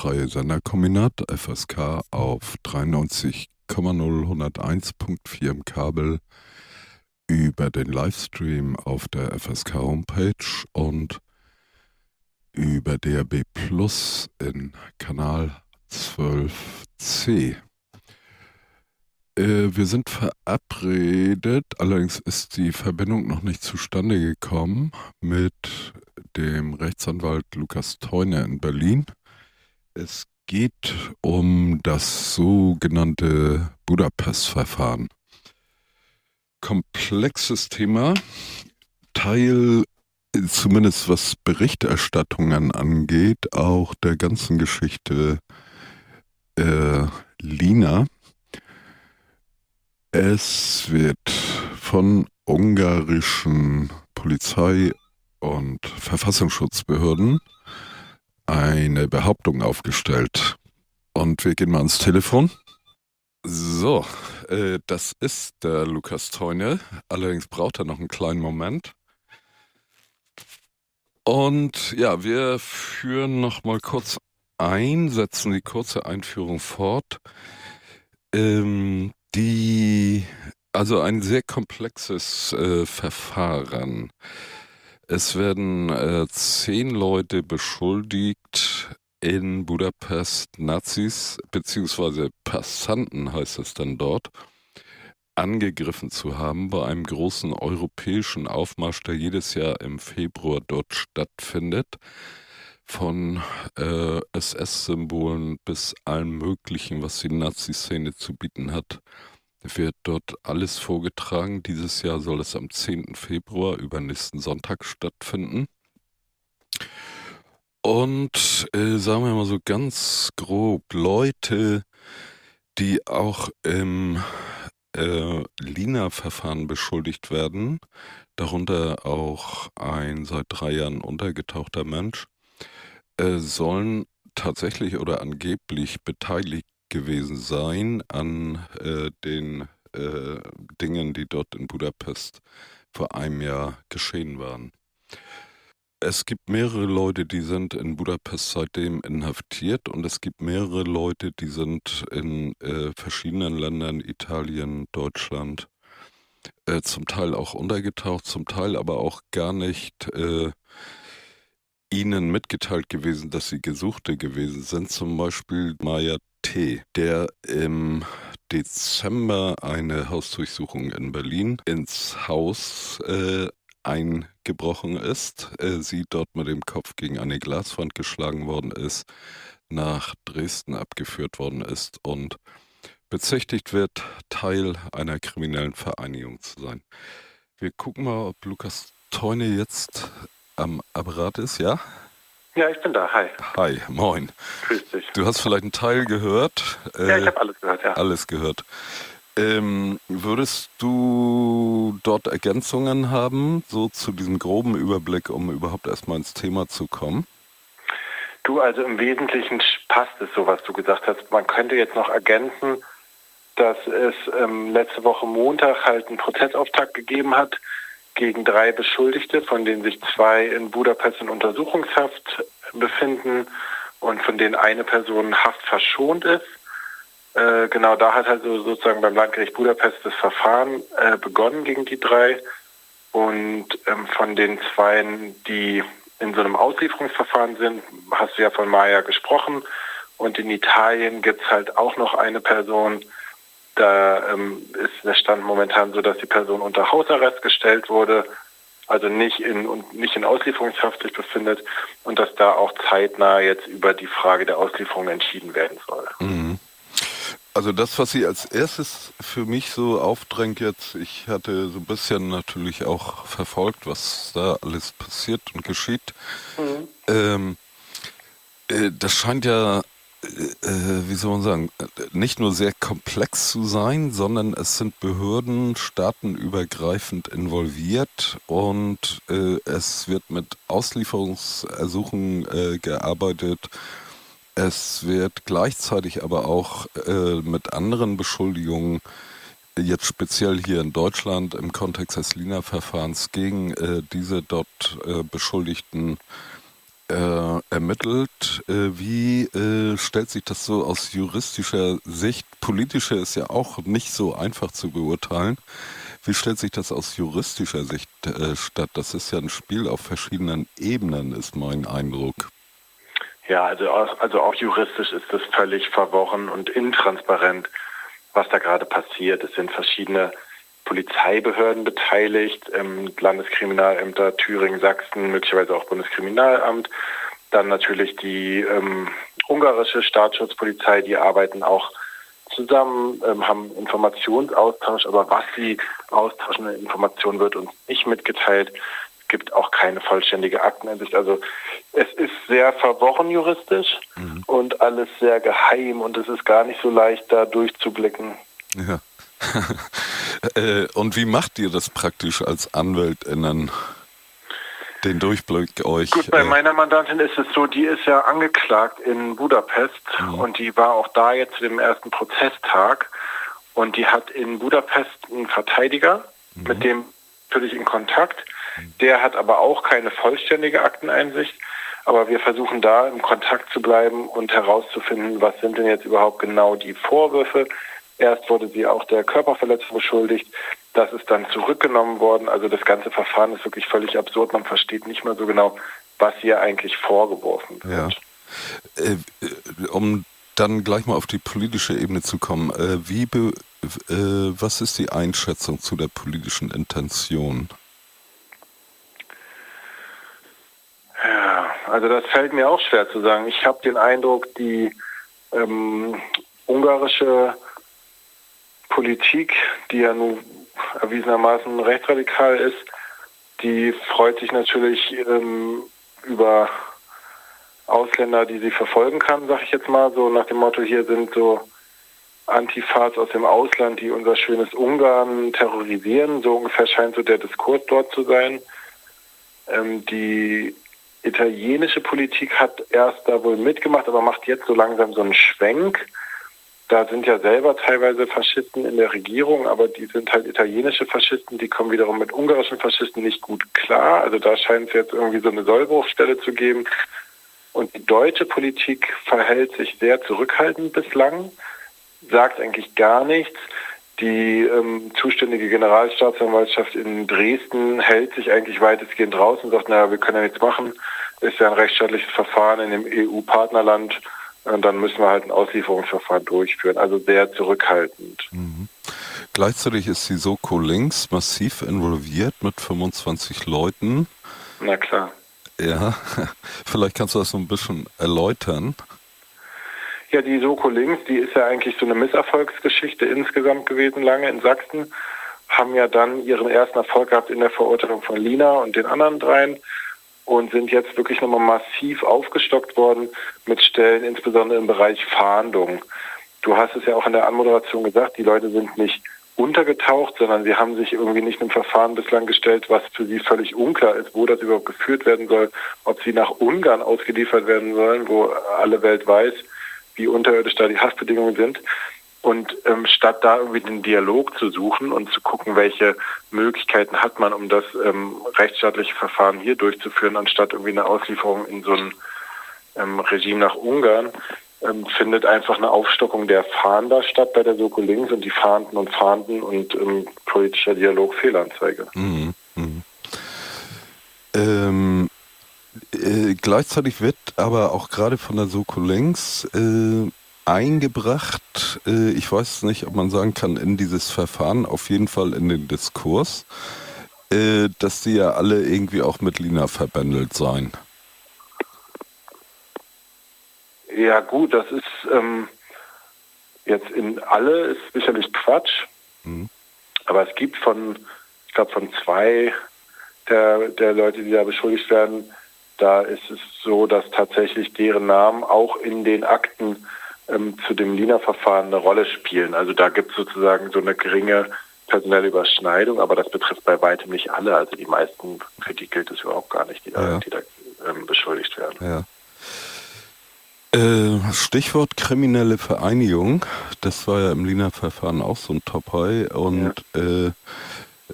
freie Senderkombinat FSK auf 93,0 im Kabel über den Livestream auf der FSK Homepage und über DRB Plus in Kanal 12c. Äh, wir sind verabredet, allerdings ist die Verbindung noch nicht zustande gekommen mit dem Rechtsanwalt Lukas Theuner in Berlin. Es geht um das sogenannte Budapest-Verfahren. Komplexes Thema, Teil zumindest was Berichterstattungen angeht, auch der ganzen Geschichte äh, Lina. Es wird von ungarischen Polizei und Verfassungsschutzbehörden eine Behauptung aufgestellt. Und wir gehen mal ans Telefon. So, äh, das ist der Lukas Teune. Allerdings braucht er noch einen kleinen Moment. Und ja, wir führen noch mal kurz ein, setzen die kurze Einführung fort. Ähm, die, also ein sehr komplexes äh, Verfahren. Es werden äh, zehn Leute beschuldigt, in Budapest Nazis beziehungsweise Passanten heißt es dann dort, angegriffen zu haben bei einem großen europäischen Aufmarsch, der jedes Jahr im Februar dort stattfindet. Von äh, SS-Symbolen bis allem Möglichen, was die Nazi-Szene zu bieten hat wird dort alles vorgetragen. Dieses Jahr soll es am 10. Februar über nächsten Sonntag stattfinden. Und äh, sagen wir mal so ganz grob, Leute, die auch im äh, Lina-Verfahren beschuldigt werden, darunter auch ein seit drei Jahren untergetauchter Mensch, äh, sollen tatsächlich oder angeblich beteiligt gewesen sein an äh, den äh, Dingen, die dort in Budapest vor einem Jahr geschehen waren. Es gibt mehrere Leute, die sind in Budapest seitdem inhaftiert und es gibt mehrere Leute, die sind in äh, verschiedenen Ländern, Italien, Deutschland, äh, zum Teil auch untergetaucht, zum Teil aber auch gar nicht äh, ihnen mitgeteilt gewesen, dass sie Gesuchte gewesen sind. Zum Beispiel Maya T., der im Dezember eine Hausdurchsuchung in Berlin ins Haus äh, eingebrochen ist, äh, sie dort mit dem Kopf gegen eine Glaswand geschlagen worden ist, nach Dresden abgeführt worden ist und bezichtigt wird, Teil einer kriminellen Vereinigung zu sein. Wir gucken mal, ob Lukas Teune jetzt am Apparat ist, ja? Ja, ich bin da. Hi. Hi, moin. Grüß dich. Du hast vielleicht einen Teil gehört. Ja, ich habe alles gehört, ja. Alles gehört. Ähm, würdest du dort Ergänzungen haben, so zu diesem groben Überblick, um überhaupt erstmal ins Thema zu kommen? Du, also im Wesentlichen passt es so, was du gesagt hast. Man könnte jetzt noch ergänzen, dass es ähm, letzte Woche Montag halt einen Prozessauftakt gegeben hat gegen drei Beschuldigte, von denen sich zwei in Budapest in Untersuchungshaft befinden und von denen eine Person Haft verschont ist. Äh, genau da hat also sozusagen beim Landgericht Budapest das Verfahren äh, begonnen gegen die drei. Und ähm, von den zwei, die in so einem Auslieferungsverfahren sind, hast du ja von Maya gesprochen. Und in Italien gibt es halt auch noch eine Person, da ähm, ist der Stand momentan so, dass die Person unter Hausarrest gestellt wurde, also nicht in und nicht in Auslieferungshaft sich befindet und dass da auch zeitnah jetzt über die Frage der Auslieferung entschieden werden soll. Mhm. Also das, was sie als erstes für mich so aufdrängt jetzt, ich hatte so ein bisschen natürlich auch verfolgt, was da alles passiert und geschieht. Mhm. Ähm, äh, das scheint ja äh, wie soll man sagen, nicht nur sehr komplex zu sein, sondern es sind Behörden staatenübergreifend involviert und äh, es wird mit Auslieferungsersuchen äh, gearbeitet. Es wird gleichzeitig aber auch äh, mit anderen Beschuldigungen, jetzt speziell hier in Deutschland im Kontext des Lina-Verfahrens gegen äh, diese dort äh, Beschuldigten äh, ermittelt. Äh, wie äh, stellt sich das so aus juristischer Sicht? Politische ist ja auch nicht so einfach zu beurteilen. Wie stellt sich das aus juristischer Sicht äh, statt? Das ist ja ein Spiel auf verschiedenen Ebenen, ist mein Eindruck. Ja, also, also auch juristisch ist das völlig verworren und intransparent, was da gerade passiert. Es sind verschiedene Polizeibehörden beteiligt, ähm, Landeskriminalämter Thüringen, Sachsen, möglicherweise auch Bundeskriminalamt. Dann natürlich die ähm, ungarische Staatsschutzpolizei, die arbeiten auch zusammen, ähm, haben Informationsaustausch, aber was sie austauschen in Informationen wird uns nicht mitgeteilt. Es gibt auch keine vollständige Akteneinsicht. Also es ist sehr verworren juristisch mhm. und alles sehr geheim und es ist gar nicht so leicht, da durchzublicken. Ja. Äh, und wie macht ihr das praktisch als AnwältInnen? Den Durchblick euch. Gut, bei äh, meiner Mandantin ist es so, die ist ja angeklagt in Budapest mhm. und die war auch da jetzt zu dem ersten Prozesstag und die hat in Budapest einen Verteidiger, mhm. mit dem natürlich in Kontakt. Der hat aber auch keine vollständige Akteneinsicht. Aber wir versuchen da im Kontakt zu bleiben und herauszufinden, was sind denn jetzt überhaupt genau die Vorwürfe, Erst wurde sie auch der Körperverletzung beschuldigt. Das ist dann zurückgenommen worden. Also das ganze Verfahren ist wirklich völlig absurd. Man versteht nicht mal so genau, was hier eigentlich vorgeworfen wird. Ja. Äh, um dann gleich mal auf die politische Ebene zu kommen. Äh, wie be, äh, was ist die Einschätzung zu der politischen Intention? Ja, also das fällt mir auch schwer zu sagen. Ich habe den Eindruck, die ähm, ungarische Politik, die ja nun erwiesenermaßen rechtsradikal ist, die freut sich natürlich ähm, über Ausländer, die sie verfolgen kann, sag ich jetzt mal, so nach dem Motto, hier sind so Antifas aus dem Ausland, die unser schönes Ungarn terrorisieren. So ungefähr scheint so der Diskurs dort zu sein. Ähm, die italienische Politik hat erst da wohl mitgemacht, aber macht jetzt so langsam so einen Schwenk da sind ja selber teilweise Faschisten in der Regierung, aber die sind halt italienische Faschisten, die kommen wiederum mit ungarischen Faschisten nicht gut klar. Also da scheint es jetzt irgendwie so eine Sollbruchstelle zu geben. Und die deutsche Politik verhält sich sehr zurückhaltend bislang, sagt eigentlich gar nichts. Die ähm, zuständige Generalstaatsanwaltschaft in Dresden hält sich eigentlich weitestgehend raus und sagt, naja, wir können ja nichts machen. Ist ja ein rechtsstaatliches Verfahren in dem EU-Partnerland und dann müssen wir halt ein Auslieferungsverfahren durchführen. Also sehr zurückhaltend. Mhm. Gleichzeitig ist die Soko Links massiv involviert mit 25 Leuten. Na klar. Ja, vielleicht kannst du das so ein bisschen erläutern. Ja, die Soko Links, die ist ja eigentlich so eine Misserfolgsgeschichte insgesamt gewesen, lange in Sachsen. Haben ja dann ihren ersten Erfolg gehabt in der Verurteilung von Lina und den anderen dreien und sind jetzt wirklich nochmal massiv aufgestockt worden mit Stellen, insbesondere im Bereich Fahndung. Du hast es ja auch in der Anmoderation gesagt, die Leute sind nicht untergetaucht, sondern sie haben sich irgendwie nicht einem Verfahren bislang gestellt, was für sie völlig unklar ist, wo das überhaupt geführt werden soll, ob sie nach Ungarn ausgeliefert werden sollen, wo alle Welt weiß, wie unterirdisch da die Haftbedingungen sind. Und ähm, statt da irgendwie den Dialog zu suchen und zu gucken, welche Möglichkeiten hat man, um das ähm, rechtsstaatliche Verfahren hier durchzuführen, anstatt irgendwie eine Auslieferung in so ein ähm, Regime nach Ungarn, ähm, findet einfach eine Aufstockung der Fahnder statt bei der Soko Links und die fahnden und fahnden und ähm, politischer Dialog Fehlanzeige. Mhm. Mhm. Ähm, äh, gleichzeitig wird aber auch gerade von der Soko Links äh, eingebracht, äh, ich weiß nicht, ob man sagen kann, in dieses Verfahren, auf jeden Fall in den Diskurs, äh, dass die ja alle irgendwie auch mit Lina verbändelt seien. Ja gut, das ist ähm, jetzt in alle ist sicherlich Quatsch, mhm. aber es gibt von, ich glaube von zwei der, der Leute, die da beschuldigt werden, da ist es so, dass tatsächlich deren Namen auch in den Akten ähm, zu dem Lina-Verfahren eine Rolle spielen. Also da gibt es sozusagen so eine geringe personelle Überschneidung, aber das betrifft bei weitem nicht alle. Also die meisten, für die gilt es überhaupt gar nicht, die da, ja. die da ähm, beschuldigt werden. Ja. Äh, Stichwort kriminelle Vereinigung, das war ja im Lina-Verfahren auch so ein Top-High und ja. äh,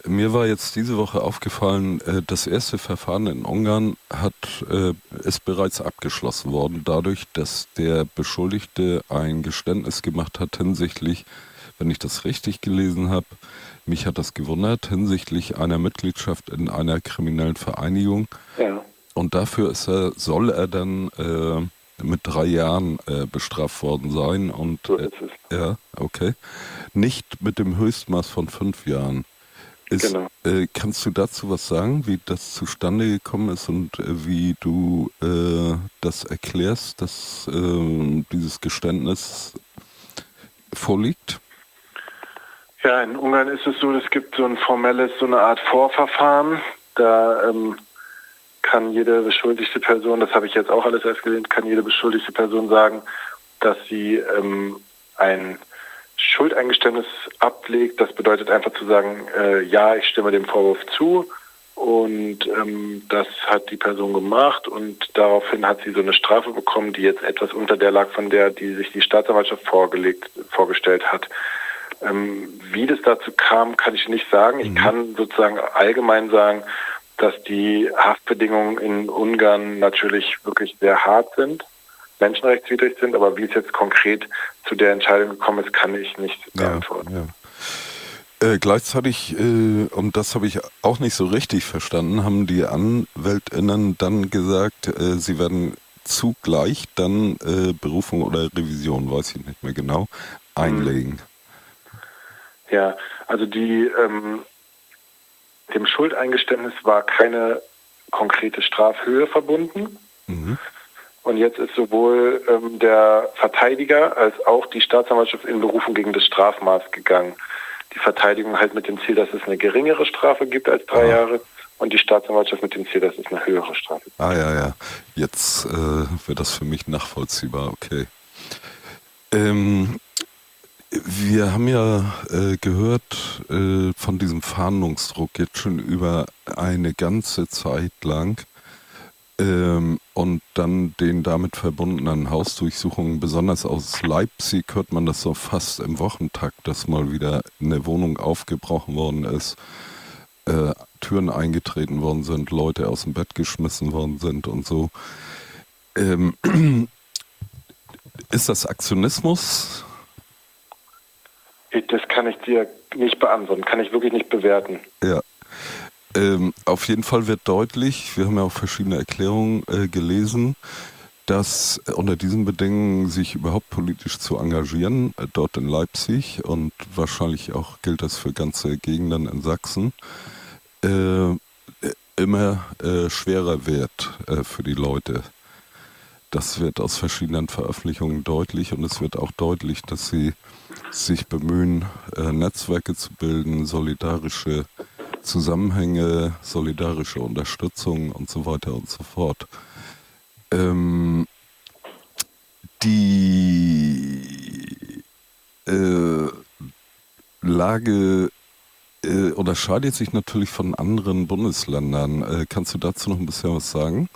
Mir war jetzt diese Woche aufgefallen, äh, das erste Verfahren in Ungarn hat, äh, ist bereits abgeschlossen worden, dadurch, dass der Beschuldigte ein Geständnis gemacht hat hinsichtlich, wenn ich das richtig gelesen habe, mich hat das gewundert, hinsichtlich einer Mitgliedschaft in einer kriminellen Vereinigung. Ja. Und dafür ist er, soll er dann äh, mit drei Jahren äh, bestraft worden sein und so äh, ja, okay. Nicht mit dem Höchstmaß von fünf Jahren. Ist, genau. äh, kannst du dazu was sagen, wie das zustande gekommen ist und äh, wie du äh, das erklärst, dass ähm, dieses Geständnis vorliegt? Ja, in Ungarn ist es so, es gibt so ein formelles, so eine Art Vorverfahren. Da ähm, kann jede beschuldigte Person, das habe ich jetzt auch alles erst gelehnt, kann jede beschuldigte Person sagen, dass sie ähm, ein Schuldeingeständnis ablegt. Das bedeutet einfach zu sagen, äh, ja, ich stimme dem Vorwurf zu. Und ähm, das hat die Person gemacht und daraufhin hat sie so eine Strafe bekommen, die jetzt etwas unter der lag, von der die sich die Staatsanwaltschaft vorgelegt, vorgestellt hat. Ähm, wie das dazu kam, kann ich nicht sagen. Ich mhm. kann sozusagen allgemein sagen, dass die Haftbedingungen in Ungarn natürlich wirklich sehr hart sind, menschenrechtswidrig sind, aber wie es jetzt konkret zu der Entscheidung gekommen ist, kann ich nicht beantworten. Ja, ja. Äh, gleichzeitig, äh, und das habe ich auch nicht so richtig verstanden, haben die AnwältInnen dann gesagt, äh, sie werden zugleich dann äh, Berufung oder Revision, weiß ich nicht mehr genau, einlegen. Ja, also die ähm, dem Schuldeingeständnis war keine konkrete Strafhöhe verbunden. Mhm. Und jetzt ist sowohl ähm, der Verteidiger als auch die Staatsanwaltschaft in Berufung gegen das Strafmaß gegangen. Die Verteidigung halt mit dem Ziel, dass es eine geringere Strafe gibt als drei ah. Jahre und die Staatsanwaltschaft mit dem Ziel, dass es eine höhere Strafe gibt. Ah ja, ja. Jetzt äh, wird das für mich nachvollziehbar, okay. Ähm, wir haben ja äh, gehört äh, von diesem Fahndungsdruck jetzt schon über eine ganze Zeit lang ähm, und dann den damit verbundenen Hausdurchsuchungen, besonders aus Leipzig hört man das so fast im Wochentakt, dass mal wieder eine Wohnung aufgebrochen worden ist, äh, Türen eingetreten worden sind, Leute aus dem Bett geschmissen worden sind und so. Ähm, ist das Aktionismus? Das kann ich dir nicht beantworten, kann ich wirklich nicht bewerten. Ja. Ähm, auf jeden Fall wird deutlich, wir haben ja auch verschiedene Erklärungen äh, gelesen, dass unter diesen Bedingungen sich überhaupt politisch zu engagieren, äh, dort in Leipzig und wahrscheinlich auch gilt das für ganze Gegenden in Sachsen, äh, immer äh, schwerer wird äh, für die Leute. Das wird aus verschiedenen Veröffentlichungen deutlich und es wird auch deutlich, dass sie sich bemühen, äh, Netzwerke zu bilden, solidarische Zusammenhänge, solidarische Unterstützung und so weiter und so fort. Ähm, die äh, Lage äh, unterscheidet sich natürlich von anderen Bundesländern. Äh, kannst du dazu noch ein bisschen was sagen?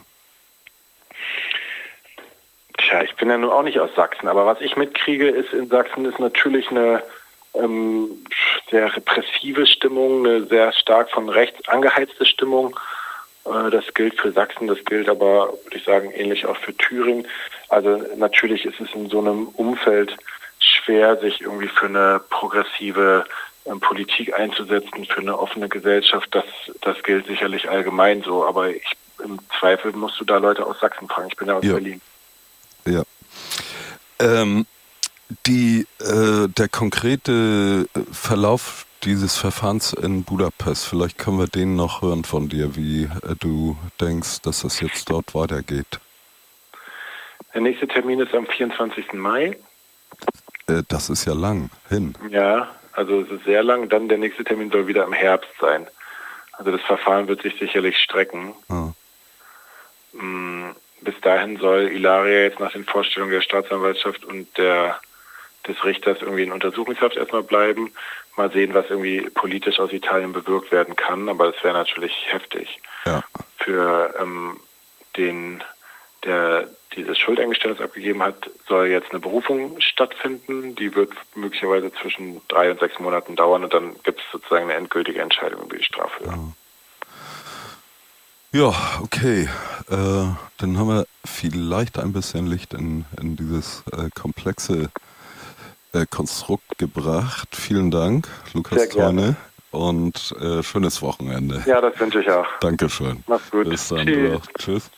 Tja, ich bin ja nun auch nicht aus Sachsen, aber was ich mitkriege, ist in Sachsen ist natürlich eine ähm, sehr repressive Stimmung, eine sehr stark von rechts angeheizte Stimmung. Äh, das gilt für Sachsen, das gilt aber, würde ich sagen, ähnlich auch für Thüringen. Also natürlich ist es in so einem Umfeld schwer, sich irgendwie für eine progressive ähm, Politik einzusetzen, für eine offene Gesellschaft. Das, das gilt sicherlich allgemein so, aber ich, im Zweifel musst du da Leute aus Sachsen fragen. Ich bin ja aus ja. Berlin. Ja. Ähm, die, äh, der konkrete Verlauf dieses Verfahrens in Budapest, vielleicht können wir den noch hören von dir, wie äh, du denkst, dass es jetzt dort weitergeht. Der nächste Termin ist am 24. Mai. Äh, das ist ja lang hin. Ja, also es ist sehr lang. Dann der nächste Termin soll wieder im Herbst sein. Also das Verfahren wird sich sicherlich strecken. Ah. Mm, bis dahin soll Ilaria jetzt nach den Vorstellungen der Staatsanwaltschaft und der, des Richters irgendwie in Untersuchungshaft erstmal bleiben. Mal sehen, was irgendwie politisch aus Italien bewirkt werden kann. Aber das wäre natürlich heftig ja. für ähm, den, der dieses Schuldeingeständnis abgegeben hat, soll jetzt eine Berufung stattfinden. Die wird möglicherweise zwischen drei und sechs Monaten dauern und dann gibt es sozusagen eine endgültige Entscheidung über die Strafe. Ja, ja okay. Äh, dann haben wir vielleicht ein bisschen Licht in, in dieses äh, komplexe äh, Konstrukt gebracht. Vielen Dank, Lukas Torne. Und äh, schönes Wochenende. Ja, das wünsche ich auch. Dankeschön. Mach's gut. Bis dann. Tschüss. Tschüss.